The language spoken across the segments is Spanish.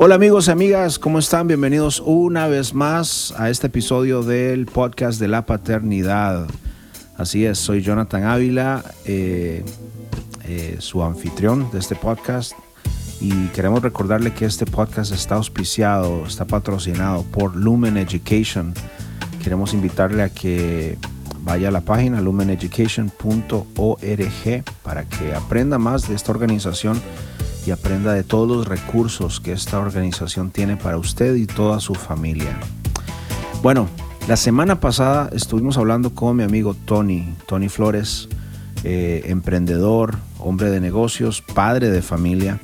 Hola amigos y amigas, ¿cómo están? Bienvenidos una vez más a este episodio del podcast de la paternidad. Así es, soy Jonathan Ávila, eh, eh, su anfitrión de este podcast. Y queremos recordarle que este podcast está auspiciado, está patrocinado por Lumen Education. Queremos invitarle a que vaya a la página lumeneducation.org para que aprenda más de esta organización y aprenda de todos los recursos que esta organización tiene para usted y toda su familia. Bueno, la semana pasada estuvimos hablando con mi amigo Tony, Tony Flores, eh, emprendedor, hombre de negocios, padre de familia,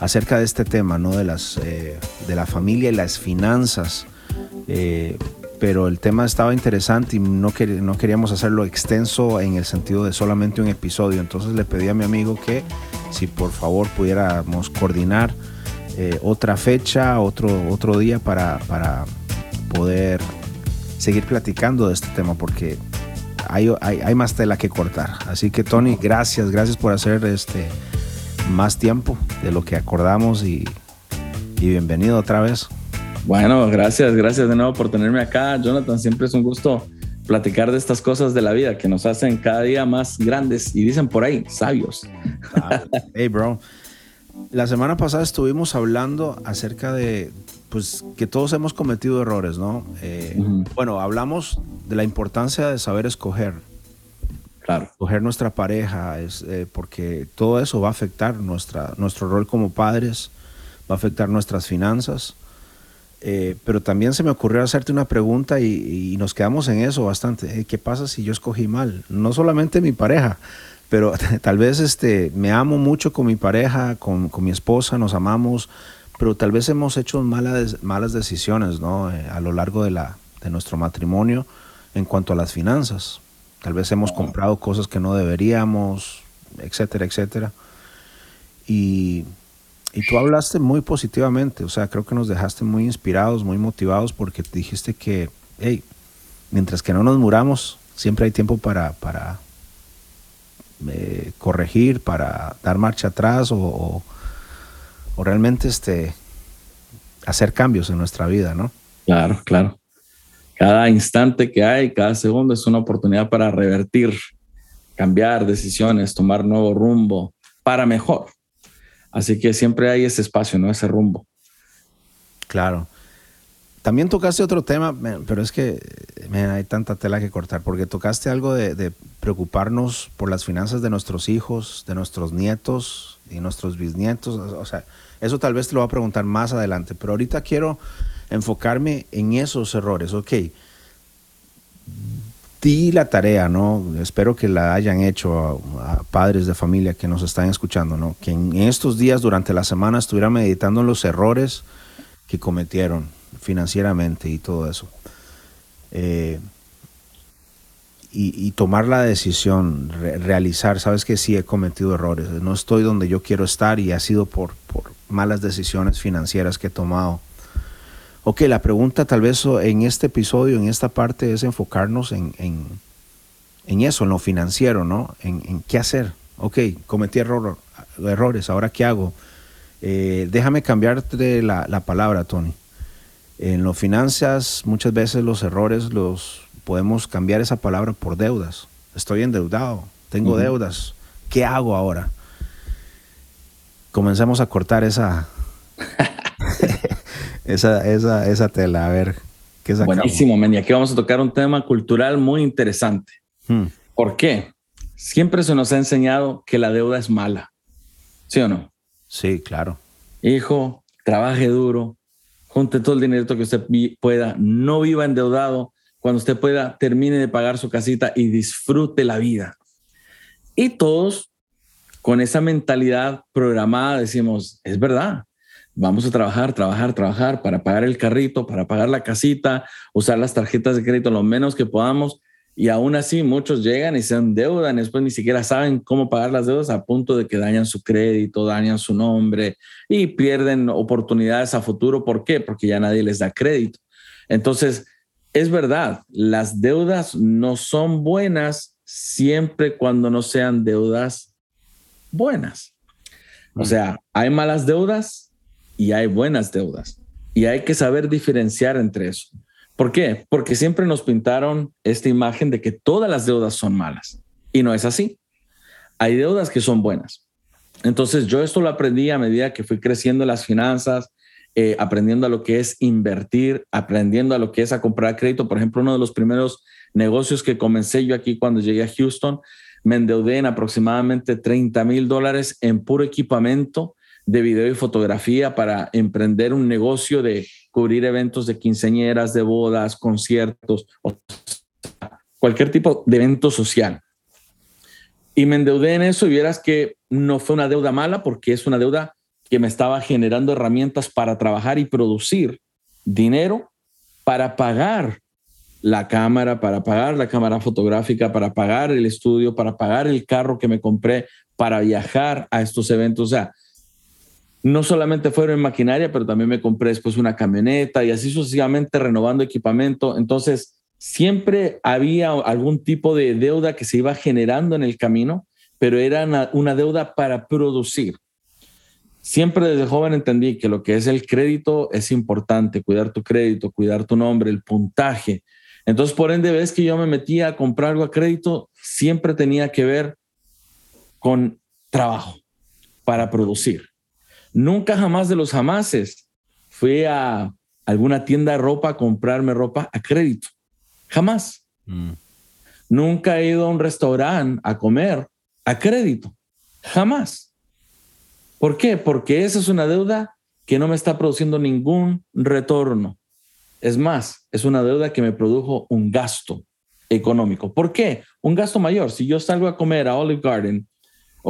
acerca de este tema, ¿no? De, las, eh, de la familia y las finanzas. Eh, pero el tema estaba interesante y no, queríamos hacerlo extenso en el sentido de solamente un episodio. Entonces le pedí a mi amigo que si por favor pudiéramos coordinar eh, otra fecha, otro, otro día para, para poder seguir platicando de este tema porque hay, hay, más tela que cortar. Así que Tony, gracias, gracias por hacer este más tiempo de lo que acordamos y bienvenido otra vez. Bueno, gracias, gracias de nuevo por tenerme acá, Jonathan. Siempre es un gusto platicar de estas cosas de la vida que nos hacen cada día más grandes y dicen por ahí, sabios. hey, bro. La semana pasada estuvimos hablando acerca de, pues, que todos hemos cometido errores, ¿no? Eh, bueno, hablamos de la importancia de saber escoger. Claro. Escoger nuestra pareja, es, eh, porque todo eso va a afectar nuestra, nuestro rol como padres, va a afectar nuestras finanzas eh, pero también se me ocurrió hacerte una pregunta y, nos quedamos en eso bastante. Eh, ¿Qué pasa si yo escogí mal? No solamente mi pareja, pero tal vez este, me amo mucho con mi pareja, con, mi esposa, nos amamos, pero tal vez hemos hecho malas, malas decisiones ¿no? Eh, a lo largo de, la, de nuestro matrimonio en cuanto a las finanzas. Tal vez hemos comprado cosas que no deberíamos, etcétera, etcétera. Y y tú hablaste muy positivamente, o sea, creo que nos dejaste muy inspirados, muy motivados, porque dijiste que, hey, mientras que no nos muramos, siempre hay tiempo para, para eh, corregir, para dar marcha atrás o, o, realmente este, hacer cambios en nuestra vida, ¿no? Claro, claro. Cada instante que hay, cada segundo es una oportunidad para revertir, cambiar decisiones, tomar nuevo rumbo para mejor. Así que siempre hay ese espacio, ¿no? Ese rumbo. Claro. También tocaste otro tema, pero es que hay tanta tela que cortar, porque tocaste algo de, preocuparnos por las finanzas de nuestros hijos, de nuestros nietos y nuestros bisnietos. O sea, eso tal vez te lo voy a preguntar más adelante, pero ahorita quiero enfocarme en esos errores. Ok, di la tarea, ¿no? Espero que la hayan hecho a, padres de familia que nos están escuchando, ¿no? Que en estos días durante la semana estuvieran meditando los errores que cometieron financieramente y todo eso. Eh, y, tomar la decisión, realizar, sabes que sí he cometido errores, no estoy donde yo quiero estar y ha sido por, por malas decisiones financieras que he tomado Ok, la pregunta tal vez en este episodio, en esta parte, es enfocarnos en, eso, en lo financiero, ¿no? En, qué hacer. Ok, cometí errores, ahora qué hago. Eh, déjame cambiarte la, la palabra, Tony. En lo finanzas, muchas veces los errores los podemos cambiar esa palabra por deudas. Estoy endeudado, tengo deudas. ¿Qué hago ahora? Comencemos a cortar esa, esa, esa, esa tela, a ver qué sacamos. Buenísimo, men. Y aquí vamos a tocar un tema cultural muy interesante. Hmm. ¿Por qué? Siempre se nos ha enseñado que la deuda es mala. ¿Sí o no? Sí, claro. Hijo, trabaje duro, junte todo el dinero que usted pueda, no viva endeudado. Cuando usted pueda, termine de pagar su casita y disfrute la vida. Y todos con esa mentalidad programada decimos, es verdad, vamos a trabajar, trabajar, trabajar para pagar el carrito, para pagar la casita, usar las tarjetas de crédito lo menos que podamos. Y aún así muchos llegan y se endeudan, después ni siquiera saben cómo pagar las deudas a punto de que dañan su crédito, dañan su nombre y pierden oportunidades a futuro. ¿Por qué? Porque ya nadie les da crédito. Entonces, es verdad, las deudas no son buenas siempre cuando no sean deudas buenas. O mm. sea, hay malas deudas, y hay buenas deudas. Y hay que saber diferenciar entre eso. ¿Por qué? Porque siempre nos pintaron esta imagen de que todas las deudas son malas. Y no es así. Hay deudas que son buenas. Entonces yo esto lo aprendí a medida que fui creciendo las finanzas, eh, aprendiendo a lo que es invertir, aprendiendo a lo que es a comprar crédito. Por ejemplo, uno de los primeros negocios que comencé yo aquí cuando llegué a Houston, me endeudé en aproximadamente 30 mil dólares en puro equipamiento de video y fotografía para emprender un negocio de cubrir eventos de quinceañeras, de bodas, conciertos, o cualquier tipo de evento social. Y me endeudé en eso y vieras que no fue una deuda mala porque es una deuda que me estaba generando herramientas para trabajar y producir dinero para pagar la cámara, para pagar la cámara fotográfica, para pagar el estudio, para pagar el carro que me compré, para viajar a estos eventos. O sea, no solamente fueron en maquinaria, pero también me compré después una camioneta y así sucesivamente renovando equipamiento. Entonces, siempre había algún tipo de deuda que se iba generando en el camino, pero era una, deuda para producir. Siempre desde joven entendí que lo que es el crédito es importante, cuidar tu crédito, cuidar tu nombre, el puntaje. Entonces, por ende, ves que yo me metía a comprar algo a crédito, siempre tenía que ver con trabajo para producir. Nunca jamás de los jamases fui a alguna tienda de ropa a comprarme ropa a crédito. Jamás. Mm. Nunca he ido a un restaurante a comer a crédito. Jamás. ¿Por qué? Porque esa es una deuda que no me está produciendo ningún retorno. Es más, es una deuda que me produjo un gasto económico. ¿Por qué? Un gasto mayor. Si yo salgo a comer a Olive Garden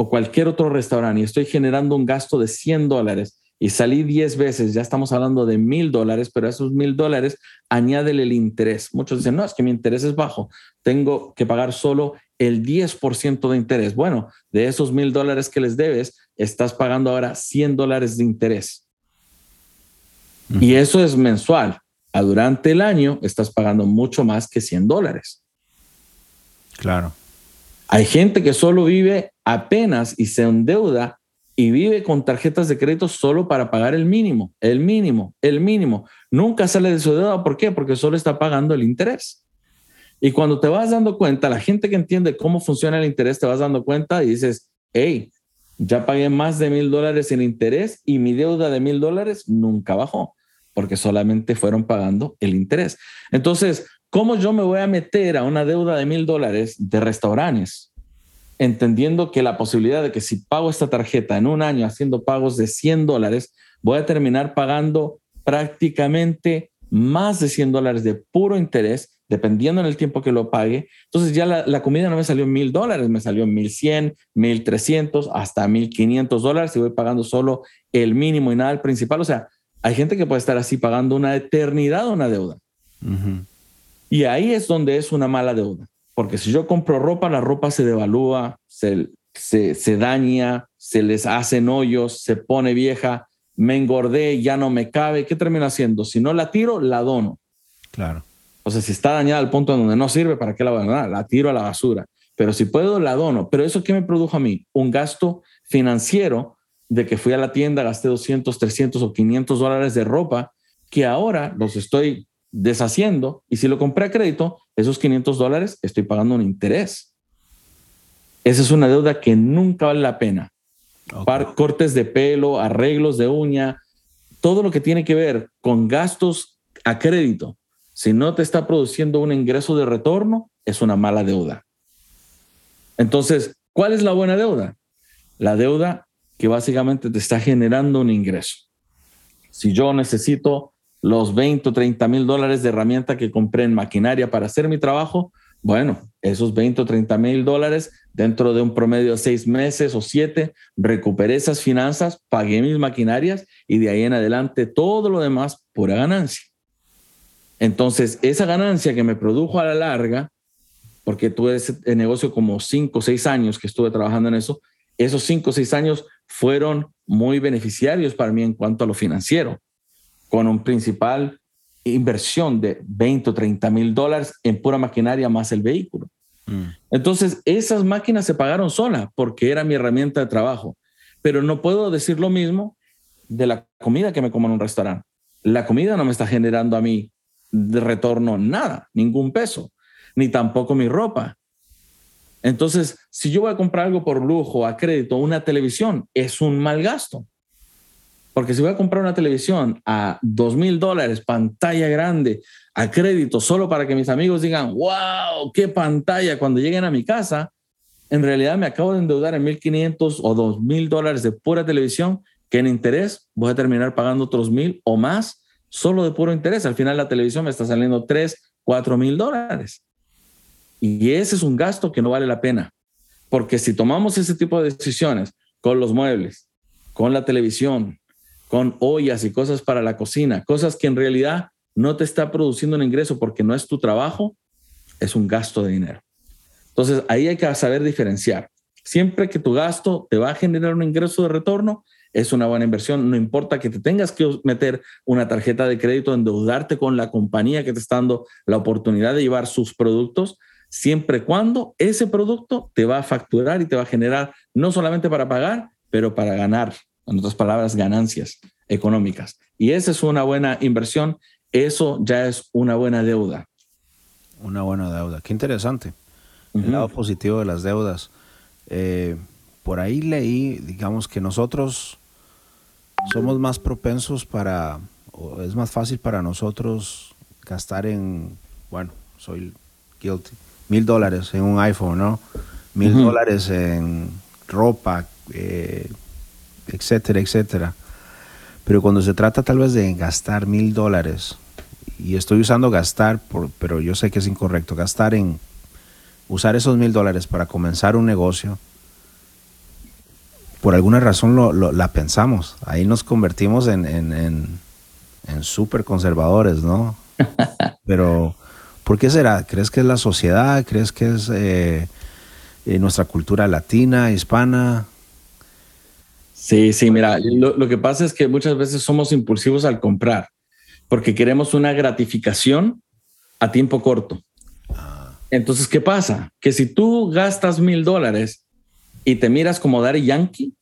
o cualquier otro restaurante y estoy generando un gasto de 100 dólares, y salí 10 veces, ya estamos hablando de mil dólares, pero a esos mil dólares añádele el interés. Muchos dicen, no, es que mi interés es bajo, tengo que pagar solo el 10% de interés. Bueno, de esos mil dólares que les debes, estás pagando ahora 100 dólares de interés. Y eso es mensual. A durante el año estás pagando mucho más que 100 dólares. Claro. Hay gente que solo vive apenas y se endeuda y vive con tarjetas de crédito solo para pagar el mínimo, el mínimo, el mínimo. Nunca sale de su deuda. ¿Por qué? Porque solo está pagando el interés. Y cuando te vas dando cuenta, la gente que entiende cómo funciona el interés, te vas dando cuenta y dices, hey, ya pagué más de mil dólares en interés y mi deuda de mil dólares nunca bajó porque solamente fueron pagando el interés. Entonces, ¿cómo yo me voy a meter a una deuda de mil dólares de restaurantes? entendiendo que la posibilidad de que si pago esta tarjeta en un año haciendo pagos de 100 dólares, voy a terminar pagando prácticamente más de 100 dólares de puro interés, dependiendo en el tiempo que lo pague. Entonces ya la, comida no me salió en mil dólares, me salió en 1100, 1300, hasta 1500 dólares y voy pagando solo el mínimo y nada el principal. O sea, hay gente que puede estar así pagando una eternidad una deuda. Y ahí es donde es una mala deuda. Porque si yo compro ropa, la ropa se devalúa, se, se, daña, se les hacen hoyos, se pone vieja, me engordé, ya no me cabe. ¿Qué termino haciendo? Si no la tiro, la dono. Claro. O sea, si está dañada al punto en donde no sirve, ¿para qué la voy a donar? La tiro a la basura. Pero si puedo, la dono. Pero eso qué me produjo a mí? Un gasto financiero de que fui a la tienda, gasté 200, 300 o 500 dólares de ropa que ahora los estoy deshaciendo y si lo compré a crédito, esos 500 dólares estoy pagando un interés. Esa es una deuda que nunca vale la pena. cortes de pelo, arreglos de uña, todo lo que tiene que ver con gastos a crédito, si no te está produciendo un ingreso de retorno, es una mala deuda. Entonces, ¿cuál es la buena deuda? La deuda que básicamente te está generando un ingreso. Si yo necesito los 20 o 30 mil dólares de herramienta que compré en maquinaria para hacer mi trabajo, bueno, esos 20 o 30 mil dólares dentro de un promedio de seis meses o siete, recuperé esas finanzas, pagué mis maquinarias y de ahí en adelante todo lo demás pura ganancia. Entonces, esa ganancia que me produjo a la larga, porque tuve ese negocio como cinco o seis años que estuve trabajando en eso, esos cinco o seis años fueron muy beneficiarios para mí en cuanto a lo financiero con un principal inversión de 20 o 30 mil dólares en pura maquinaria más el vehículo. Mm. Entonces, esas máquinas se pagaron solas porque era mi herramienta de trabajo. Pero no puedo decir lo mismo de la comida que me como en un restaurante. La comida no me está generando a mí de retorno nada, ningún peso, ni tampoco mi ropa. Entonces, si yo voy a comprar algo por lujo, a crédito, una televisión, es un mal gasto. Porque si voy a comprar una televisión a dos mil dólares, pantalla grande, a crédito, solo para que mis amigos digan, wow, qué pantalla cuando lleguen a mi casa, en realidad me acabo de endeudar en 1.500 o 2.000 dólares de pura televisión, que en interés voy a terminar pagando otros mil o más solo de puro interés. Al final la televisión me está saliendo 3, 4 mil dólares. Y ese es un gasto que no vale la pena. Porque si tomamos ese tipo de decisiones con los muebles, con la televisión, con ollas y cosas para la cocina, cosas que en realidad no te está produciendo un ingreso porque no es tu trabajo, es un gasto de dinero. Entonces ahí hay que saber diferenciar. Siempre que tu gasto te va a generar un ingreso de retorno, es una buena inversión. No importa que te tengas que meter una tarjeta de crédito, endeudarte con la compañía que te está dando la oportunidad de llevar sus productos, siempre y cuando ese producto te va a facturar y te va a generar no solamente para pagar, pero para ganar, en otras palabras, ganancias económicas. Y esa es una buena inversión, eso ya es una buena deuda. Una buena deuda, qué interesante. El lado positivo de las deudas. Eh, por ahí leí, digamos, que nosotros somos más propensos para, o es más fácil para nosotros gastar en, bueno, soy guilty, mil dólares en un iPhone, ¿no? Mil dólares en ropa, eh, etcétera, etcétera. Pero cuando se trata tal vez de gastar mil dólares, y estoy usando gastar, por, pero yo sé que es incorrecto, gastar en usar esos mil dólares para comenzar un negocio, por alguna razón lo, la pensamos. Ahí nos convertimos en, en, en súper conservadores, ¿no? Pero ¿Por qué será? ¿Crees que es la sociedad? ¿Crees que es eh, eh, nuestra cultura latina, hispana? Sí, sí, mira, lo, que pasa es que muchas veces somos impulsivos al comprar porque queremos una gratificación a tiempo corto. Ah. Entonces, ¿qué pasa? Que si tú gastas mil dólares y te miras como Daddy Yankee,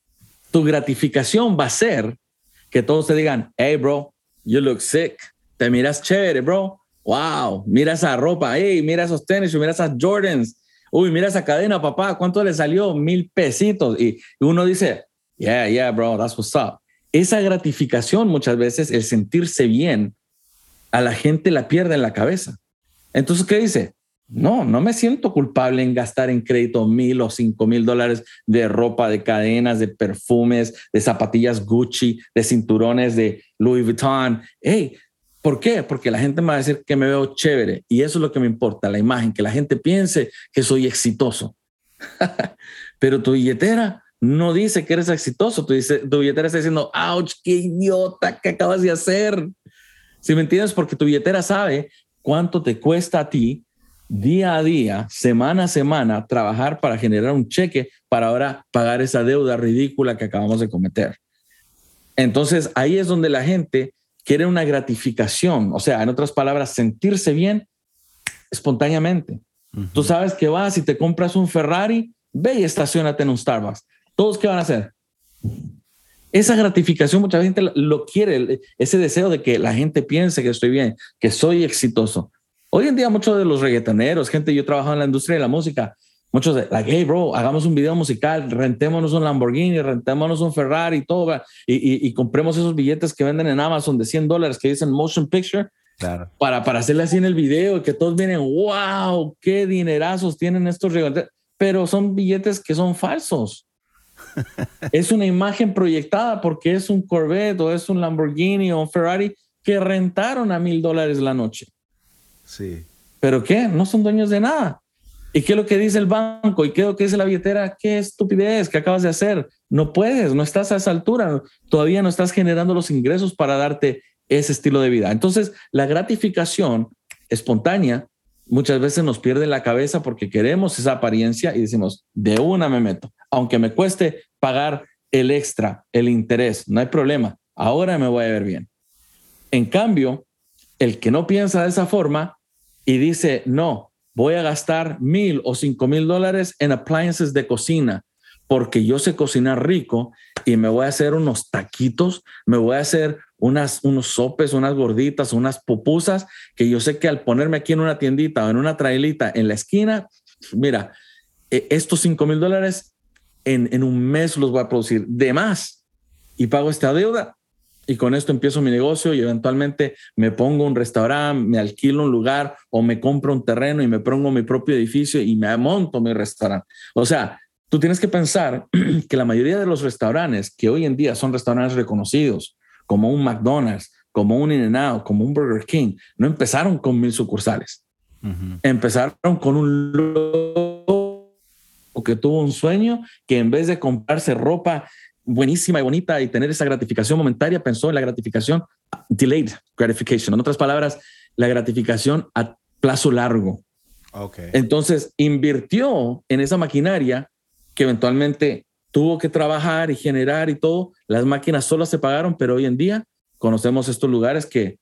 tu gratificación va a ser que todos te digan, hey, bro, you look sick, te miras chévere, bro, wow, mira esa ropa, hey, mira esos tenis, mira esas Jordans, uy, mira esa cadena, papá, ¿cuánto le salió? Mil pesitos. Y uno dice, yeah, yeah, bro, that's what's up. Esa gratificación muchas veces, el sentirse bien, a la gente la pierde en la cabeza. Entonces, ¿qué dice? No, no me siento culpable en gastar en crédito mil o cinco mil dólares de ropa, de cadenas, de perfumes, de zapatillas Gucci, de cinturones de Louis Vuitton. Hey, ¿Por qué? Porque la gente me va a decir que me veo chévere y eso es lo que me importa, la imagen, que la gente piense que soy exitoso. Pero tu billetera no dice que eres exitoso, tu, dice, tu billetera está diciendo, ouch, qué idiota que acabas de hacer. Si me entiendes, porque tu billetera sabe cuánto te cuesta a ti día a día, semana a semana, trabajar para generar un cheque para ahora pagar esa deuda ridícula que acabamos de cometer. Entonces ahí es donde la gente quiere una gratificación, o sea, en otras palabras, sentirse bien espontáneamente. Tú sabes que vas y te compras un Ferrari, ve y estacionate en un Starbucks. ¿Todos qué van a hacer? Esa gratificación mucha gente lo quiere, ese deseo de que la gente piense que estoy bien, que soy exitoso. Hoy en día muchos de los reggaetoneros, gente, yo trabajo en la industria de la música, muchos de, like, hey, bro, hagamos un video musical, rentémonos un Lamborghini, rentémonos un Ferrari, todo, y, y, y compremos esos billetes que venden en Amazon de 100 dólares que dicen motion picture. Claro. Para, para hacerle así en el video, que todos vienen, wow, qué dinerazos tienen estos reggaetoneros. Pero son billetes que son falsos. Es una imagen proyectada porque es un Corvette o es un Lamborghini o un Ferrari que rentaron a mil dólares la noche. Sí. ¿Pero qué? No son dueños de nada. ¿Y qué es lo que dice el banco? ¿Y qué es lo que dice la billetera? ¿Qué estupidez que acabas de hacer? No puedes, no estás a esa altura, todavía no estás generando los ingresos para darte ese estilo de vida. Entonces, la gratificación espontánea muchas veces nos pierde la cabeza porque queremos esa apariencia y decimos, de una me meto, aunque me cueste pagar el extra, el interés, no hay problema, ahora me voy a ver bien. En cambio, el que no piensa de esa forma y dice, no, voy a gastar mil o cinco mil dólares en appliances de cocina porque yo sé cocinar rico y me voy a hacer unos taquitos, me voy a hacer unas, unos sopes, unas gorditas, unas pupusas, que yo sé que al ponerme aquí en una tiendita o en una trailita en la esquina, mira, e, estos 5 mil dólares en, en un mes los voy a producir de más y pago esta deuda y con esto empiezo mi negocio y eventualmente me pongo un restaurante, me alquilo un lugar o me compro un terreno y me pongo mi propio edificio y me monto mi restaurante. O sea, tú tienes que pensar que la mayoría de los restaurantes que hoy en día son restaurantes reconocidos, como un McDonald's, como un In-N-Out, como un Burger King, no empezaron con mil sucursales. Empezaron con un loco que tuvo un sueño que en vez de comprarse ropa buenísima y bonita y tener esa gratificación momentaria, pensó en la gratificación delayed gratification. En otras palabras, la gratificación a plazo largo. Okay. Entonces, invirtió en esa maquinaria que eventualmente tuvo que trabajar y generar y todo. Las máquinas solo se pagaron, pero hoy en día conocemos estos lugares que,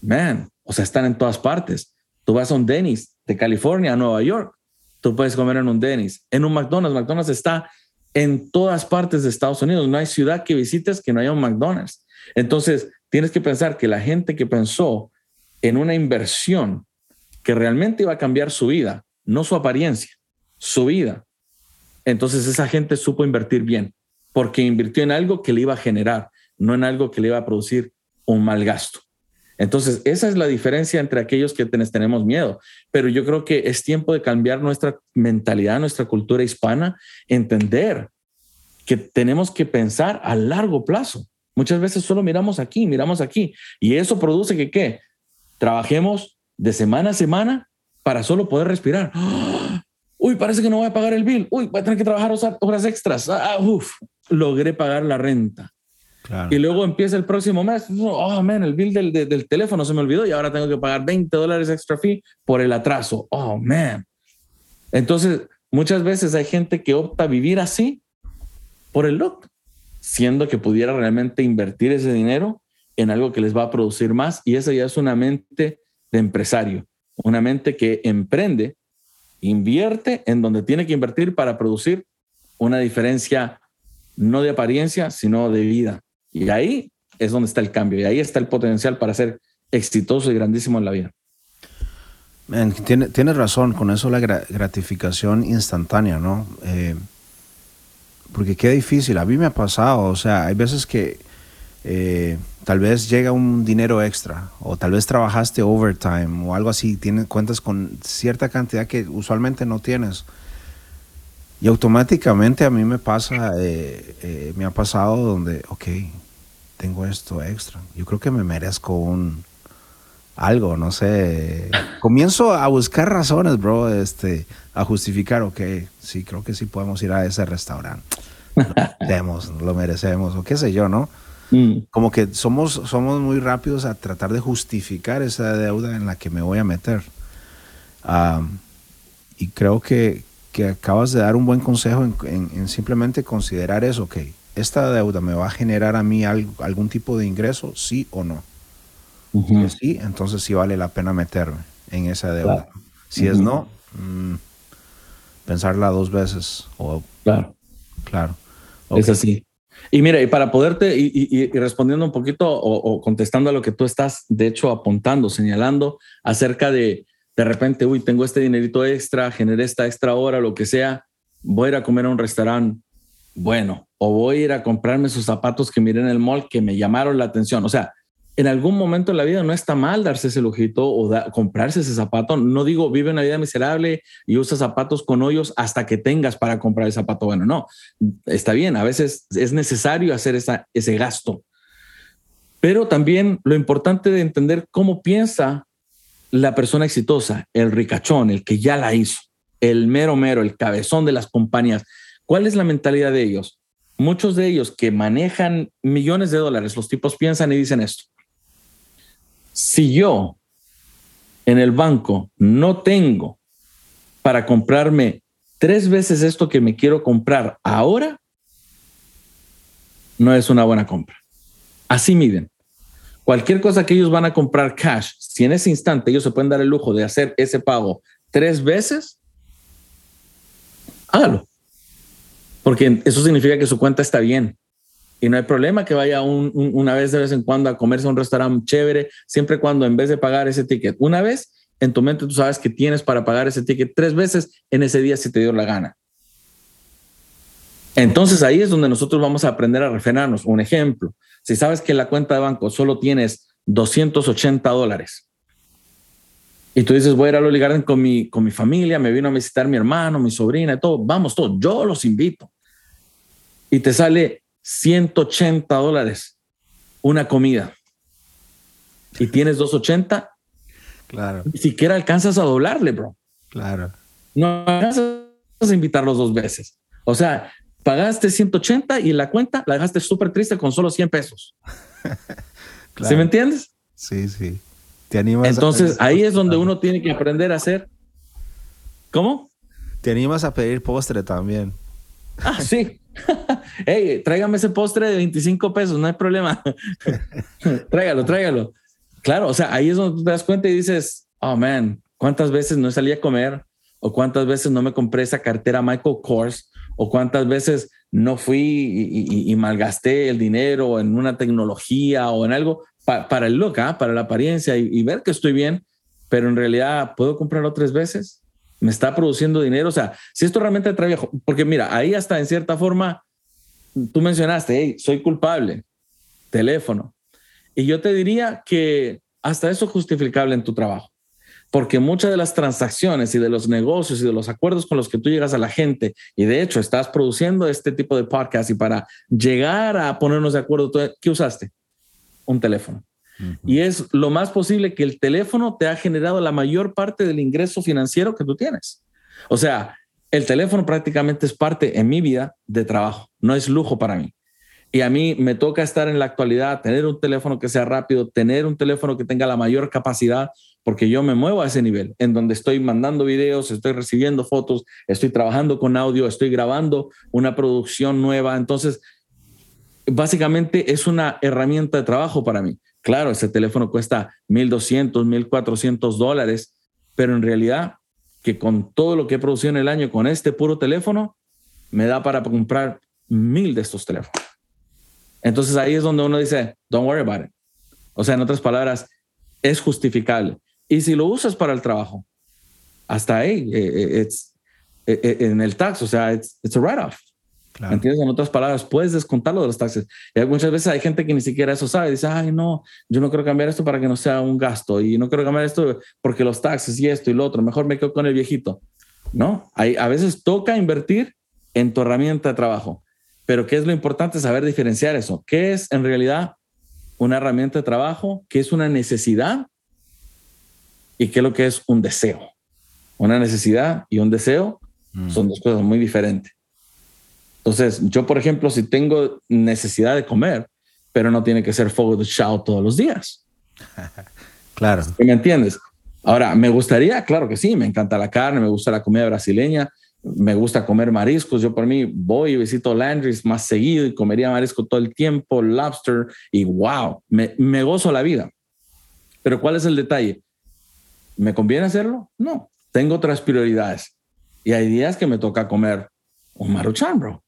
man, o sea, están en todas partes. Tú vas a un Denny's de California a Nueva York, tú puedes comer en un Denny's, en un McDonald's. McDonald's está en todas partes de Estados Unidos. No hay ciudad que visites que no haya un McDonald's. Entonces, tienes que pensar que la gente que pensó en una inversión que realmente iba a cambiar su vida, no su apariencia, su vida. Entonces, esa gente supo invertir bien, porque invirtió en algo que le iba a generar, no en algo que le iba a producir un mal gasto. Entonces, esa es la diferencia entre aquellos que tenemos miedo. Pero yo creo que es tiempo de cambiar nuestra mentalidad, nuestra cultura hispana, entender que tenemos que pensar a largo plazo. Muchas veces solo miramos aquí, miramos aquí. Y eso produce que, ¿qué? Trabajemos de semana a semana para solo poder respirar. Uy, parece que no voy a pagar el bill. Uy, voy a tener que trabajar horas extras. Ah, uf, logré pagar la renta. Y luego empieza el próximo mes, oh, man, el bill del, del, teléfono se me olvidó y ahora tengo que pagar 20 dólares extra fee por el atraso. Oh, man. Entonces, muchas veces hay gente que opta vivir así por el look, siendo que pudiera realmente invertir ese dinero en algo que les va a producir más. Y esa ya es una mente de empresario, una mente que emprende, invierte en donde tiene que invertir para producir una diferencia no de apariencia, sino de vida. Y ahí es donde está el cambio y ahí está el potencial para ser exitoso y grandísimo en la vida. tienes razón con eso la gratificación instantánea, ¿no? Eh, porque qué difícil, a mí me ha pasado, o sea, hay veces que eh, tal vez llega un dinero extra o tal vez trabajaste overtime o algo así, tienes cuentas con cierta cantidad que usualmente no tienes. Y automáticamente a mí me pasa, eh, me ha pasado donde, ok, tengo esto extra. Yo creo que me merezco un algo, no sé. Comienzo a buscar razones, bro, este, a justificar, ok, sí, creo que sí podemos ir a ese restaurante. Lo, lo merecemos, o qué sé yo, ¿no? Mm. Como que somos, somos muy rápidos a tratar de justificar esa deuda en la que me voy a meter. y creo que, que, acabas de dar un buen consejo en, en simplemente considerar eso, ok ¿esta deuda me va a generar a mí algún tipo de ingreso? Sí o no. Si sí, entonces sí vale la pena meterme en esa deuda. Si es no, mm, pensarla dos veces. O, claro. Claro. Es así. Y mira, y para poderte, y, respondiendo un poquito o, contestando a lo que tú estás, de hecho, apuntando, señalando acerca de, de repente, uy, tengo este dinerito extra, generé esta extra hora, lo que sea, voy a ir a comer a un restaurante bueno, o voy a ir a comprarme esos zapatos que miré en el mall que me llamaron la atención. O sea, en algún momento de la vida no está mal darse ese lujito o comprarse ese zapato. No digo vive una vida miserable y usa zapatos con hoyos hasta que tengas para comprar el zapato. Bueno, no, está bien. A veces es necesario hacer esa, ese gasto. Pero también lo importante de entender cómo piensa la persona exitosa, el ricachón, el que ya la hizo, el mero mero, el cabezón de las compañías ¿Cuál es la mentalidad de ellos? Muchos de ellos que manejan millones de dólares, los tipos piensan y dicen esto. Si yo en el banco no tengo para comprarme tres veces esto que me quiero comprar ahora, no es una buena compra. Así miden. Cualquier cosa que ellos van a comprar cash, si en ese instante ellos se pueden dar el lujo de hacer ese pago tres veces, hágalo porque eso significa que su cuenta está bien. Y no hay problema que vaya una vez de vez en cuando a comerse a un restaurante chévere, siempre cuando en vez de pagar ese ticket una vez, en tu mente tú sabes que tienes para pagar ese ticket tres veces en ese día si te dio la gana. Entonces ahí es donde nosotros vamos a aprender a refrenarnos. Un ejemplo, si sabes que la cuenta de banco solo tienes 280 dólares y tú dices, voy a ir al Oligarden con mi, con mi familia, me vino a visitar mi hermano, mi sobrina y todo, vamos todos, yo los invito. Y te sale 180 dólares una comida y tienes 280, claro. ni siquiera alcanzas a doblarle, bro. Claro. No alcanzas a invitarlos dos veces. O sea, pagaste 180 y la cuenta la dejaste súper triste con solo 100 pesos. ¿Sí me entiendes? Sí, sí. Te animas. Entonces ahí es donde uno tiene que aprender a hacer. ¿Cómo? Te animas a pedir postre también. Ah, sí. hey, tráigame ese postre de 25 pesos, no hay problema. tráigalo, tráigalo. Claro, o sea, ahí es donde te das cuenta y dices, oh man, ¿cuántas veces no salí a comer? ¿O cuántas veces no me compré esa cartera Michael Kors? o cuántas veces no fui y, malgasté el dinero en una tecnología o en algo para el look, ¿ah? para la apariencia y, ver que estoy bien, pero en realidad puedo comprarlo tres veces, me está produciendo dinero, o sea, si esto realmente trabajo, porque mira, ahí hasta en cierta forma, tú mencionaste, hey, soy culpable, teléfono, y yo te diría que hasta eso es justificable en tu trabajo porque muchas de las transacciones y de los negocios y de los acuerdos con los que tú llegas a la gente, y de hecho estás produciendo este tipo de podcast y para llegar a ponernos de acuerdo, ¿qué usaste? Un teléfono. Y es lo más posible que el teléfono te ha generado la mayor parte del ingreso financiero que tú tienes. O sea, el teléfono prácticamente es parte en mi vida de trabajo, no es lujo para mí. Y a mí me toca estar en la actualidad, tener un teléfono que sea rápido, tener un teléfono que tenga la mayor capacidad, porque yo me muevo a ese nivel, en donde estoy mandando videos, estoy recibiendo fotos, estoy trabajando con audio, estoy grabando una producción nueva. Entonces, básicamente es una herramienta de trabajo para mí. Claro, ese teléfono cuesta 1.200, 1.400 dólares, pero en realidad que con todo lo que he producido en el año con este puro teléfono, me da para comprar mil de estos teléfonos. Entonces ahí es donde uno dice, don't worry about it. O sea, en otras palabras, es justificable. Y si lo usas para el trabajo, hasta ahí, eh, eh, eh, en el tax, o sea, it's, a write-off. ¿Entiendes? En otras palabras, puedes descontarlo de los taxes. Y muchas veces hay gente que ni siquiera eso sabe. Dice, ay, no, yo no quiero cambiar esto para que no sea un gasto. Y no quiero cambiar esto porque los taxes y esto y lo otro. Mejor me quedo con el viejito. No, hay, a veces toca invertir en tu herramienta de trabajo. Pero ¿qué es lo importante? Saber diferenciar eso. ¿Qué es en realidad una herramienta de trabajo? ¿Qué es una necesidad? y qué es lo que es un deseo. Una necesidad y un deseo mm. son dos cosas muy diferentes. Entonces, yo, por ejemplo, si tengo necesidad de comer, pero no tiene que ser fuego de chao todos los días. claro. ¿Me entiendes? Ahora, me gustaría, claro que sí, me encanta la carne, me gusta la comida brasileña, me gusta comer mariscos. Yo por mí voy y visito Landry's más seguido y comería marisco todo el tiempo, lobster y wow, me, me gozo la vida. Pero ¿cuál es el detalle? ¿Me conviene hacerlo? No, tengo otras prioridades. Y hay días que me toca comer un maruchan, bro.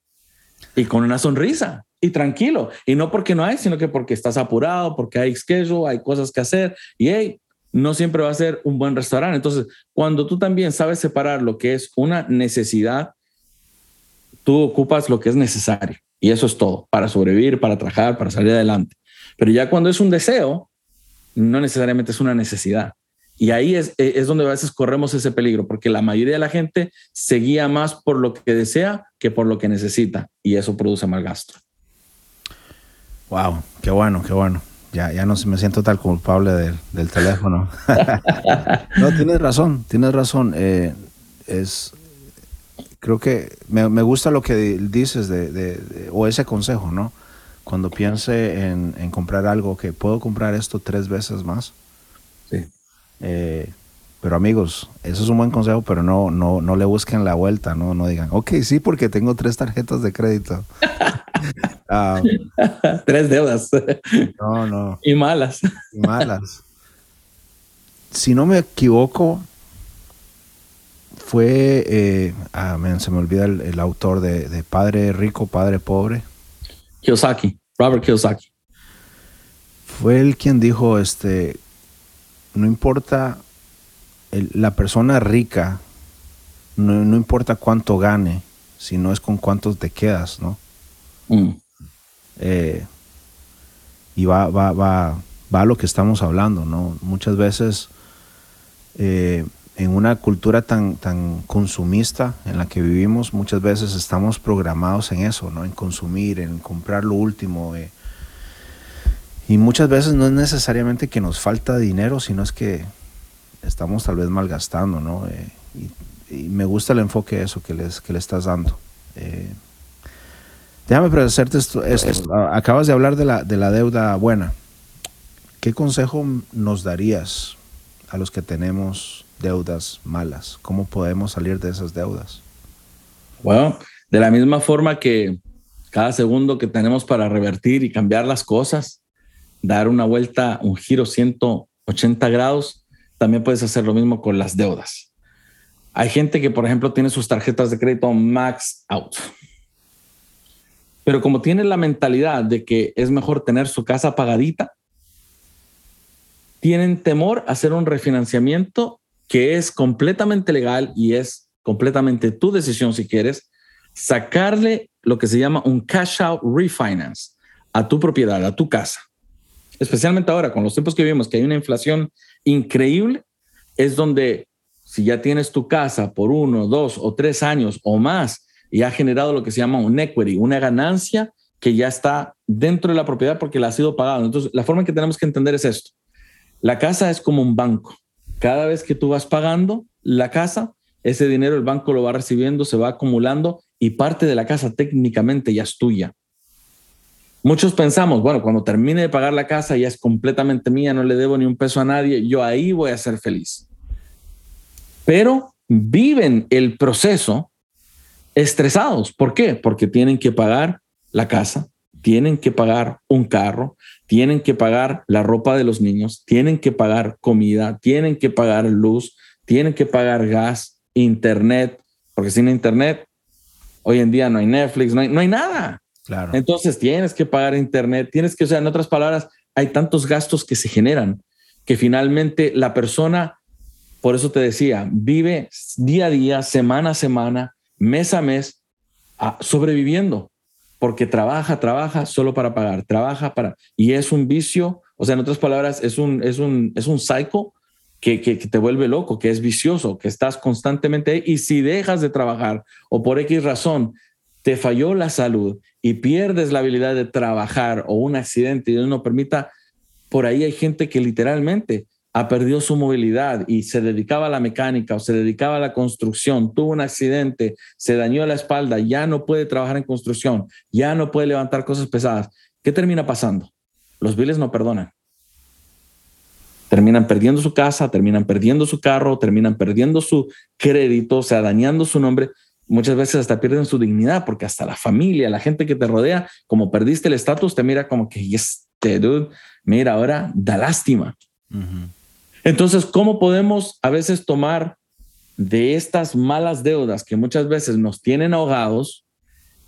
Y con una sonrisa y tranquilo. Y no porque no hay, sino que porque estás apurado, porque hay schedule, hay cosas que hacer. Y hey, no siempre va a ser un buen restaurante. Entonces, cuando tú también sabes separar lo que es una necesidad, tú ocupas lo que es necesario. Y eso es todo, para sobrevivir, para trabajar, para salir adelante. Pero ya cuando es un deseo, no necesariamente es una necesidad. Y ahí es, eh, es donde a veces corremos ese peligro, porque la mayoría de la gente se guía más por lo que desea que por lo que necesita, y eso produce mal gasto. Wow, qué bueno, qué bueno. Ya, ya no me siento tan culpable del, teléfono. no, tienes razón, tienes razón. Eh, es, creo que me, gusta lo que dices de, o ese consejo, ¿no? Cuando piense en, en comprar algo, que puedo comprar esto tres veces más. Eh, pero amigos, eso es un buen consejo, pero no, no, no le busquen la vuelta, no, no digan, ok, sí, porque tengo tres tarjetas de crédito. Ah, tres deudas. No, no. Y malas. Y malas. Si no me equivoco, fue, eh, ah, se me olvida el, autor de, Padre Rico, Padre Pobre. Kiyosaki, Robert Kiyosaki. Fue él quien dijo, este, no importa la persona rica, no, importa cuánto gane, sino es con cuánto te quedas, ¿no? Mm. Eh, y va, va, va, va a lo que estamos hablando, ¿no? Muchas veces eh, en una cultura tan, tan consumista en la que vivimos, muchas veces estamos programados en eso, ¿no? En consumir, en comprar lo último. Eh. Y muchas veces no es necesariamente que nos falta dinero, sino es que estamos tal vez malgastando, ¿no? Eh, y, me gusta el enfoque de eso que, les, que le estás dando. Eh, déjame hacerte esto, esto. Acabas de hablar de la, de la deuda buena. ¿Qué consejo nos darías a los que tenemos deudas malas? ¿Cómo podemos salir de esas deudas? Bueno, de la misma forma que cada segundo que tenemos para revertir y cambiar las cosas, dar una vuelta, un giro 180 grados, también puedes hacer lo mismo con las deudas. Hay gente que, por ejemplo, tiene sus tarjetas de crédito max out. Pero como tiene la mentalidad de que es mejor tener su casa pagadita, tienen temor a hacer un refinanciamiento que es completamente legal y es completamente tu decisión si quieres, sacarle lo que se llama un cash out refinance a tu propiedad, a tu casa. Especialmente ahora, con los tiempos que vivimos, que hay una inflación increíble, es donde si ya tienes tu casa por uno, dos o tres años o más y ha generado lo que se llama un equity, una ganancia que ya está dentro de la propiedad porque la ha sido pagado. Entonces, la forma que tenemos que entender es esto. La casa es como un banco. Cada vez que tú vas pagando la casa, ese dinero el banco lo va recibiendo, se va acumulando y parte de la casa técnicamente ya es tuya. Muchos pensamos, bueno, cuando termine de pagar la casa ya es completamente mía, no le debo ni un peso a nadie, yo ahí voy a ser feliz. Pero viven el proceso estresados. ¿Por qué? Porque tienen que pagar la casa, tienen que pagar un carro, tienen que pagar la ropa de los niños, tienen que pagar comida, tienen que pagar luz, tienen que pagar gas, internet, porque sin internet, hoy en día no hay Netflix, no hay, no hay nada. Entonces tienes que pagar internet, tienes que, o sea, en otras palabras, hay tantos gastos que se generan que finalmente la persona, por eso te decía, vive día a día, semana a semana, mes a mes, sobreviviendo porque trabaja, trabaja solo para pagar, trabaja para, y es un vicio, o sea, en otras palabras, es un, es un, es un psycho que, que, te vuelve loco, que es vicioso, que estás constantemente ahí, y si dejas de trabajar o por X razón te falló la salud y pierdes la habilidad de trabajar o un accidente y Dios no permita, por ahí hay gente que literalmente ha perdido su movilidad y se dedicaba a la mecánica o se dedicaba a la construcción, tuvo un accidente, se dañó la espalda, ya no puede trabajar en construcción, ya no puede levantar cosas pesadas. ¿Qué termina pasando? Los biles no perdonan. Terminan perdiendo su casa, terminan perdiendo su carro, terminan perdiendo su crédito, o sea, dañando su nombre. Muchas veces hasta pierden su dignidad porque hasta la familia, la gente que te rodea, como perdiste el estatus, te mira como que, este dude, mira, ahora da lástima. Entonces, ¿cómo podemos a veces tomar de estas malas deudas que muchas veces nos tienen ahogados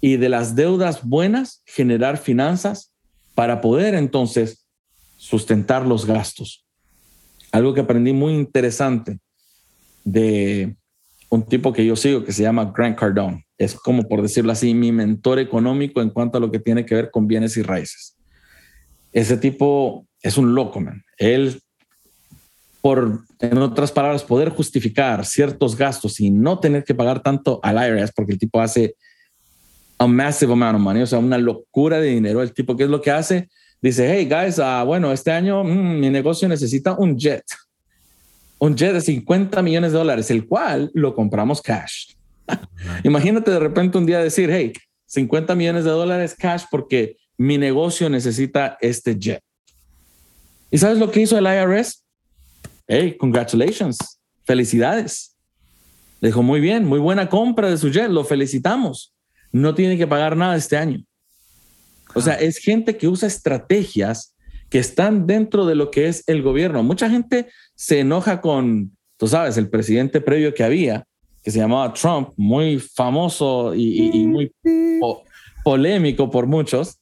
y de las deudas buenas generar finanzas para poder entonces sustentar los gastos? Algo que aprendí muy interesante de un tipo que yo sigo que se llama Grant Cardone. Es como, por decirlo así, mi mentor económico en cuanto a lo que tiene que ver con bienes y raíces. Ese tipo es un loco, man. Él por, en otras palabras, poder justificar ciertos gastos y no tener que pagar tanto al IRS, porque el tipo hace a massive amount of money, o sea, una locura de dinero. El tipo, ¿qué es lo que hace? Dice, hey, guys, uh, bueno, este año mm, mi negocio necesita un jet. Un jet de 50 millones de dólares, el cual lo compramos cash. Imagínate de repente un día decir, hey, 50 millones de dólares cash porque mi negocio necesita este jet. ¿Y sabes lo que hizo el IRS? hey, congratulations, felicidades. Le dijo, muy bien, muy buena compra de su jet, lo felicitamos. No tiene que pagar nada este año. O sea, es gente que usa estrategias que están dentro de lo que es el gobierno. Mucha gente se enoja con, tú sabes, el presidente previo que había, que se llamaba Trump, muy famoso y, muy polémico por muchos,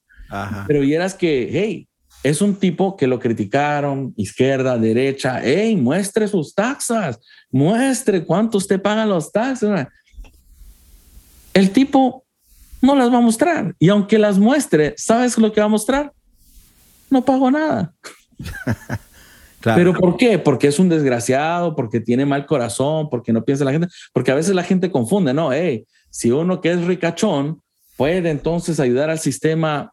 pero vieras que, hey, es un tipo que lo criticaron, izquierda, derecha, hey, muestre sus taxas, muestre cuánto usted paga los taxes. El tipo no las va a mostrar. Y aunque las muestre, ¿sabes lo que va a mostrar? No pago nada. ¿Pero por qué? Porque es un desgraciado, porque tiene mal corazón, porque no piensa la gente, porque a veces la gente confunde, ¿no? Hey, si uno que es ricachón puede entonces ayudar al sistema,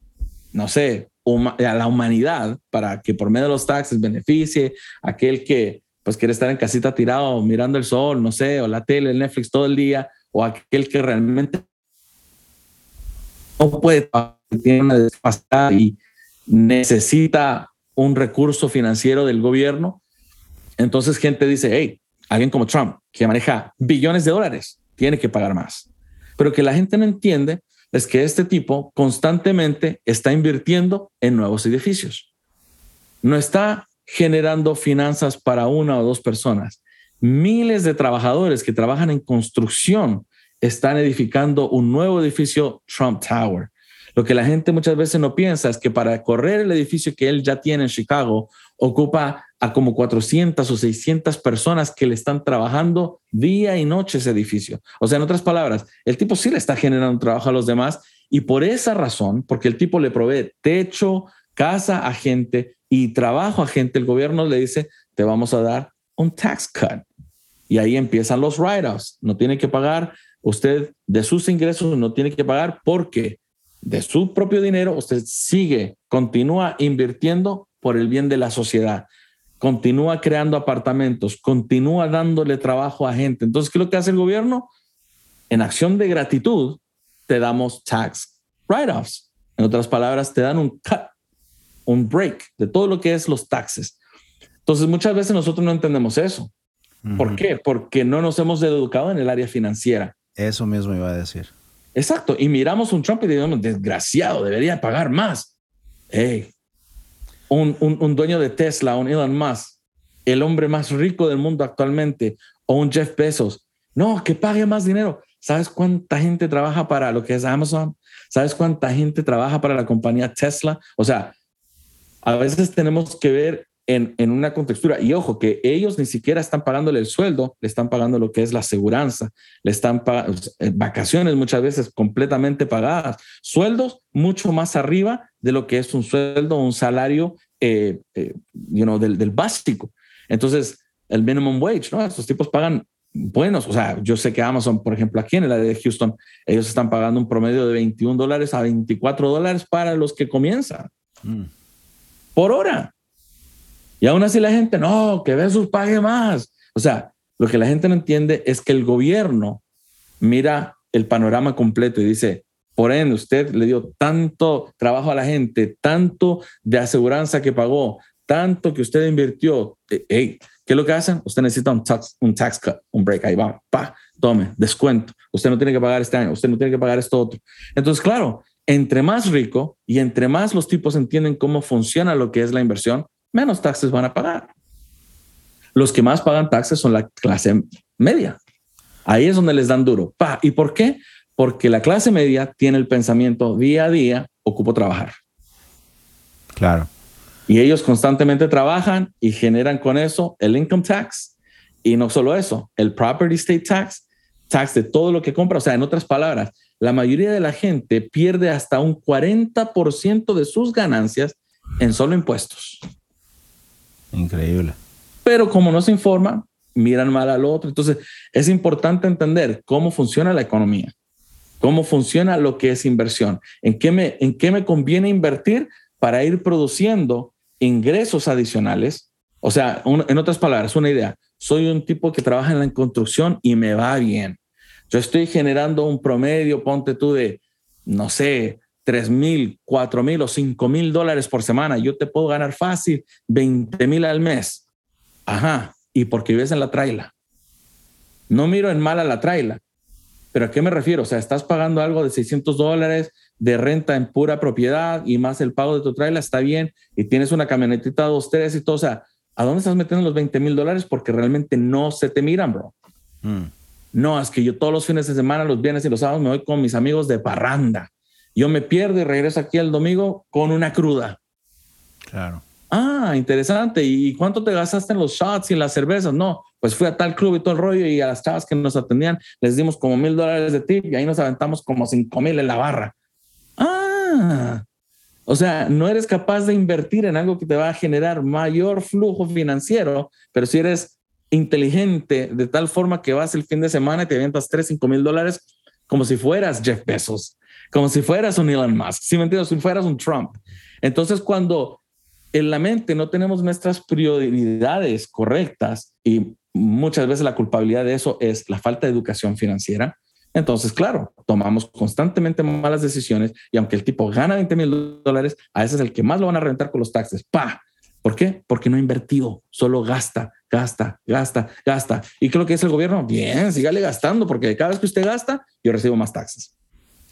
no sé, a la humanidad para que por medio de los taxes beneficie a aquel que pues quiere estar en casita tirado mirando el sol, no sé, o la tele, el Netflix todo el día, o aquel que realmente no puede, tiene una y necesita un recurso financiero del gobierno. Entonces gente dice, hey, alguien como Trump, que maneja billones de dólares, tiene que pagar más. Pero que la gente no entiende es que este tipo constantemente está invirtiendo en nuevos edificios. No está generando finanzas para una o dos personas. Miles de trabajadores que trabajan en construcción están edificando un nuevo edificio Trump Tower. Lo que la gente muchas veces no piensa es que para correr el edificio que él ya tiene en Chicago, ocupa a como 400 o 600 personas que le están trabajando día y noche ese edificio. O sea, en otras palabras, el tipo sí le está generando trabajo a los demás y por esa razón, porque el tipo le provee techo, casa a gente y trabajo a gente, el gobierno le dice, te vamos a dar un tax cut. Y ahí empiezan los write-offs. No tiene que pagar usted de sus ingresos, no tiene que pagar porque de su propio dinero, usted sigue, continúa invirtiendo por el bien de la sociedad, continúa creando apartamentos, continúa dándole trabajo a gente. Entonces, ¿qué es lo que hace el gobierno? En acción de gratitud, te damos tax write-offs. En otras palabras, te dan un cut, un break de todo lo que es los taxes. Entonces, muchas veces nosotros no entendemos eso. ¿Por qué? Porque no nos hemos educado en el área financiera. Eso mismo iba a decir. Exacto. Y miramos un Trump y digamos, desgraciado, debería pagar más. Hey, un, un, dueño de Tesla, un Elon Musk, el hombre más rico del mundo actualmente, o un Jeff Bezos. No, que pague más dinero. ¿Sabes cuánta gente trabaja para lo que es Amazon? ¿Sabes cuánta gente trabaja para la compañía Tesla? O sea, a veces tenemos que ver en, en, una contextura. Y ojo, que ellos ni siquiera están pagándole el sueldo, le están pagando lo que es la aseguranza, le están pagando eh, vacaciones muchas veces completamente pagadas, sueldos mucho más arriba de lo que es un sueldo, un salario, eh, eh del, del básico. Entonces, el minimum wage, ¿no? Estos tipos pagan buenos. O sea, yo sé que Amazon, por ejemplo, aquí en el área de Houston, ellos están pagando un promedio de 21 dólares a 24 dólares para los que comienzan. Mm. Por hora. Y aún así la gente, no, que Besos pague más. O sea, lo que la gente no entiende es que el gobierno mira el panorama completo y dice, por ende, usted le dio tanto trabajo a la gente, tanto de aseguranza que pagó, tanto que usted invirtió. Hey, ¿qué es lo que hacen? Usted necesita un tax, un tax cut, un break, ahí va, pa, tome, descuento. Usted no tiene que pagar este año, usted no tiene que pagar esto otro. Entonces, claro, entre más rico y entre más los tipos entienden cómo funciona lo que es la inversión, menos taxes van a pagar. Los que más pagan taxes son la clase media. Ahí es donde les dan duro. Pa. ¿Y por qué? Porque la clase media tiene el pensamiento día a día, ocupo trabajar. Claro. Y ellos constantemente trabajan y generan con eso el income tax. Y no solo eso, el property state tax, tax de todo lo que compra. O sea, en otras palabras, la mayoría de la gente pierde hasta un 40% de sus ganancias en solo impuestos. Increíble. Pero como no se informa, miran mal al otro. Entonces, es importante entender cómo funciona la economía, cómo funciona lo que es inversión, en qué me, en qué me conviene invertir para ir produciendo ingresos adicionales. O sea, en otras palabras, una idea. Soy un tipo que trabaja en la construcción y me va bien. Yo estoy generando un promedio, ponte tú de, no sé, 3 mil, 4 mil o 5 mil dólares por semana, yo te puedo ganar fácil 20 mil al mes. Ajá, y porque vives en la traila. No miro en mal a la traila, pero ¿a qué me refiero? O sea, estás pagando algo de 600 dólares de renta en pura propiedad y más el pago de tu traila, está bien, y tienes una camionetita dos, tres y todo. O sea, ¿a dónde estás metiendo los 20 mil dólares? Porque realmente no se te miran, bro. Mm. No, es que yo todos los fines de semana, los viernes y los sábados me voy con mis amigos de parranda. Yo me pierdo y regreso aquí el domingo con una cruda. Claro. Ah, interesante. ¿Y cuánto te gastaste en los shots y las cervezas? No, pues fui a tal club y todo el rollo y a las chavas que nos atendían les dimos como mil dólares de tip y ahí nos aventamos como cinco mil en la barra. Ah, o sea, no eres capaz de invertir en algo que te va a generar mayor flujo financiero, pero si eres inteligente de tal forma que vas el fin de semana y te avientas tres, cinco mil dólares como si fueras Jeff Bezos, como si fueras un Elon Musk, si me entiendes, si fueras un Trump. Entonces, cuando en la mente no tenemos nuestras prioridades correctas y muchas veces la culpabilidad de eso es la falta de educación financiera, entonces, claro, tomamos constantemente malas decisiones y aunque el tipo gana 20 mil dólares, a ese es el que más lo van a reventar con los taxes. ¡Pa! ¿Por qué? Porque no ha invertido, solo gasta, gasta, gasta, gasta. ¿Y qué es lo que es el gobierno? Bien, sígale gastando porque cada vez que usted gasta, yo recibo más taxes.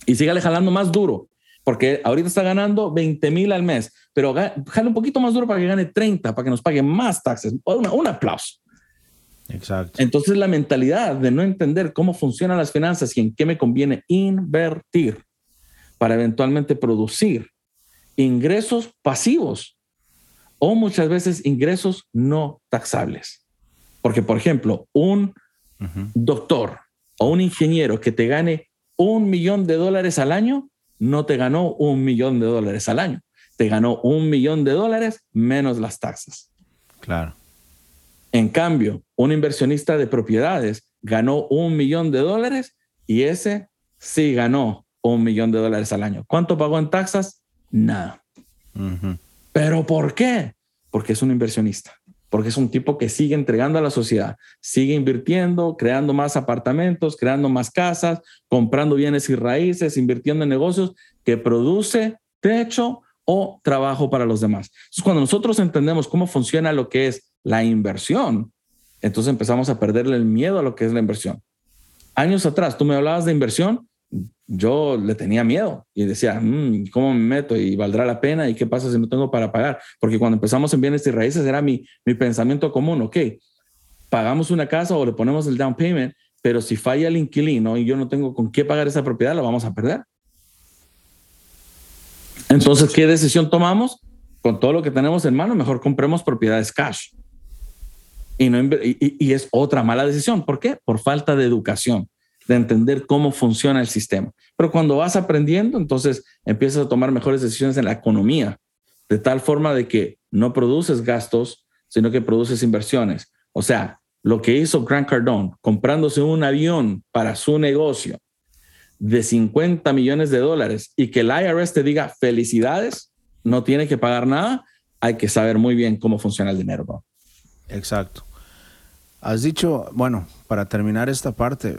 Y sígale jalando más duro, porque ahorita está ganando 20 mil al mes, pero jale un poquito más duro para que gane 30, para que nos pague más taxes. un aplauso. Exacto. Entonces la mentalidad de no entender cómo funcionan las finanzas y en qué me conviene invertir para eventualmente producir ingresos pasivos o muchas veces ingresos no taxables. Porque, por ejemplo, un doctor o un ingeniero que te gane un millón de dólares al año, no te ganó un millón de dólares al año. Te ganó un millón de dólares menos las taxas. Claro. En cambio, un inversionista de propiedades ganó un millón de dólares y ese sí ganó un millón de dólares al año. ¿Cuánto pagó en taxas? Nada. ¿Pero por qué? Porque es un inversionista, porque es un tipo que sigue entregando a la sociedad, sigue invirtiendo, creando más apartamentos, creando más casas, comprando bienes y raíces, invirtiendo en negocios que produce techo o trabajo para los demás. Entonces, cuando nosotros entendemos cómo funciona lo que es la inversión, entonces empezamos a perderle el miedo a lo que es la inversión. Años atrás, tú me hablabas de inversión, yo le tenía miedo y decía, mm, ¿cómo me meto? ¿Y valdrá la pena? ¿Y qué pasa si no tengo para pagar? Porque cuando empezamos en bienes y raíces era mi, mi pensamiento común, ok, pagamos una casa o le ponemos el down payment, pero si falla el inquilino y yo no tengo con qué pagar esa propiedad, la vamos a perder. Entonces, ¿qué decisión tomamos? Con todo lo que tenemos en mano, mejor compremos propiedades cash. Y, no, y, es otra mala decisión. ¿Por qué? Por falta de educación, de entender cómo funciona el sistema. Pero cuando vas aprendiendo, entonces empiezas a tomar mejores decisiones en la economía, de tal forma de que no produces gastos, sino que produces inversiones. O sea, lo que hizo Grant Cardone, comprándose un avión para su negocio de 50 millones de dólares y que el IRS te diga felicidades, no tiene que pagar nada, hay que saber muy bien cómo funciona el dinero. Exacto. Has dicho, bueno, para terminar esta parte,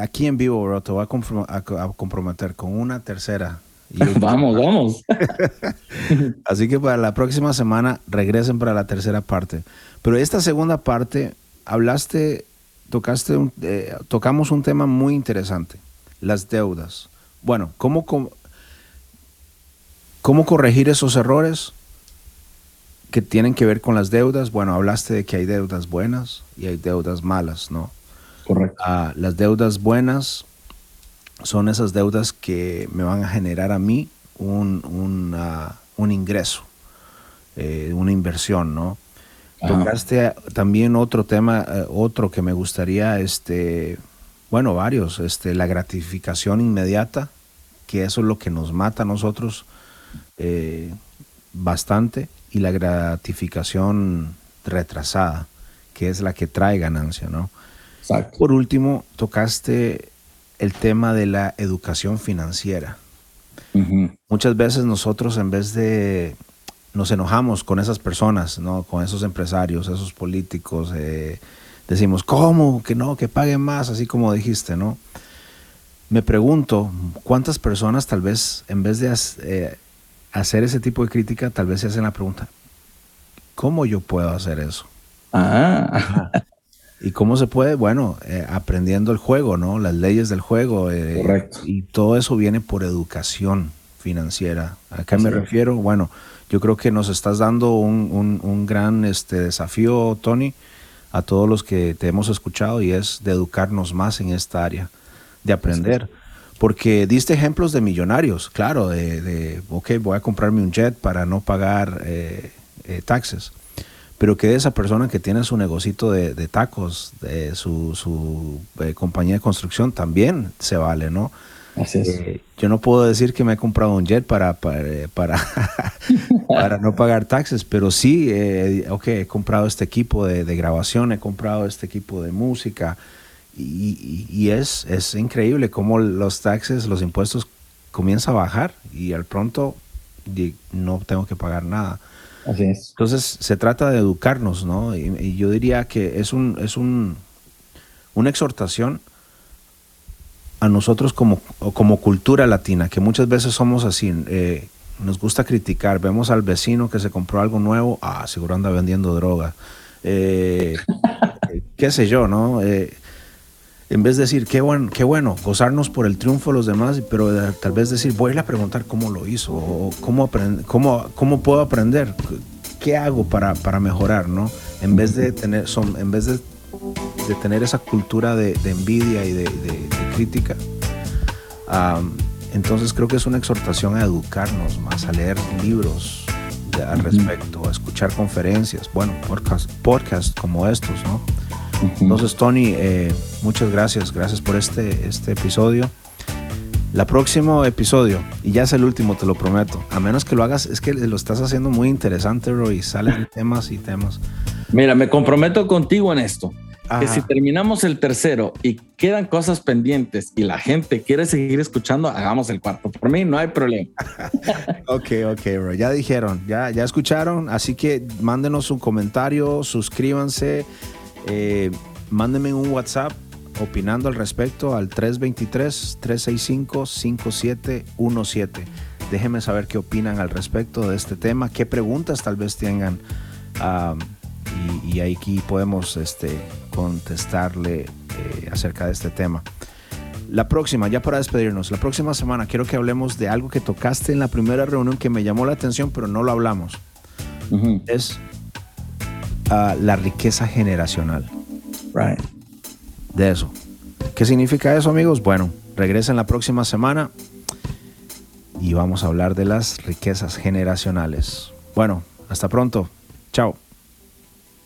aquí en vivo, bro, te voy a, comprometer con una tercera. vamos, vamos. Así que para la próxima semana regresen para la tercera parte. Pero esta segunda parte, hablaste, tocaste, eh, tocamos un tema muy interesante, las deudas. Bueno, ¿cómo, cómo corregir esos errores? que tienen que ver con las deudas. Bueno, hablaste de que hay deudas buenas y hay deudas malas, ¿no? Correcto. Ah, las deudas buenas son esas deudas que me van a generar a mí un, un ingreso, eh, una inversión, ¿no? Tocaste también otro tema, eh, otro que me gustaría, este, bueno, varios, este, la gratificación inmediata, que eso es lo que nos mata a nosotros eh, bastante y la gratificación retrasada, que es la que trae ganancia, ¿no? Por último, tocaste el tema de la educación financiera. Muchas veces nosotros en vez de nos enojamos con esas personas, ¿no? Con esos empresarios, esos políticos, eh, decimos, ¿cómo? Que no, que paguen más, así como dijiste, ¿no? Me pregunto, ¿cuántas personas tal vez en vez de eh, hacer ese tipo de crítica, tal vez se hacen la pregunta, ¿cómo yo puedo hacer eso? Ah. ¿Y cómo se puede? Bueno, eh, aprendiendo el juego, ¿no? Las leyes del juego. Eh, Correcto. Y todo eso viene por educación financiera. ¿A qué me refiero? Bueno, yo creo que nos estás dando un, un, gran este, desafío, Tony, a todos los que te hemos escuchado y es de educarnos más en esta área, de aprender. Porque diste ejemplos de millonarios, claro, de, de ok, voy a comprarme un jet para no pagar eh, eh, taxes. Pero que esa persona que tiene su negocito de, de tacos, de su, su eh, compañía de construcción, también se vale, ¿no? Así es. Eh, yo no puedo decir que me he comprado un jet para, para, para, para no pagar taxes, pero sí, eh, ok, he comprado este equipo de, de, grabación, he comprado este equipo de música y, y, y, es, es increíble cómo los taxes, los impuestos comienzan a bajar y al pronto no tengo que pagar nada. Así es. Entonces se trata de educarnos, ¿no? Y, y yo diría que es, un, es un, una exhortación a nosotros como, como cultura latina, que muchas veces somos así, eh, nos gusta criticar, vemos al vecino que se compró algo nuevo, ah, seguro anda vendiendo droga, eh, qué sé yo, ¿no? Eh, en vez de decir, qué bueno, qué bueno, gozarnos por el triunfo de los demás, pero tal vez decir, voy a ir a preguntar cómo lo hizo, o cómo, cómo, cómo puedo aprender, qué hago para, para mejorar, ¿no? En vez de tener, son, en vez de de tener esa cultura de, de envidia y de, de, crítica. Um, entonces creo que es una exhortación a educarnos más, a leer libros al respecto, a escuchar conferencias, bueno, podcast, podcast como estos, ¿no? Entonces, Tony, eh, muchas gracias, gracias por este, este episodio. La próximo episodio, y ya es el último, te lo prometo, a menos que lo hagas, es que lo estás haciendo muy interesante, bro, y salen temas y temas. Mira, me comprometo contigo en esto. Ajá. Que si terminamos el tercero y quedan cosas pendientes y la gente quiere seguir escuchando, hagamos el cuarto. Por mí no hay problema. ok, ok, bro. Ya dijeron, ya, ya escucharon. Así que mándenos un comentario, suscríbanse, eh, mándenme un WhatsApp opinando al respecto al 323-365-5717. Déjenme saber qué opinan al respecto de este tema, qué preguntas tal vez tengan. Um, y, y, aquí podemos este, contestarle eh, acerca de este tema. La próxima, ya para despedirnos, la próxima semana quiero que hablemos de algo que tocaste en la primera reunión que me llamó la atención, pero no lo hablamos. Uh -huh. Es la riqueza generacional. Right. De eso. ¿Qué significa eso, amigos? Bueno, regresen la próxima semana y vamos a hablar de las riquezas generacionales. Bueno, hasta pronto. Chao.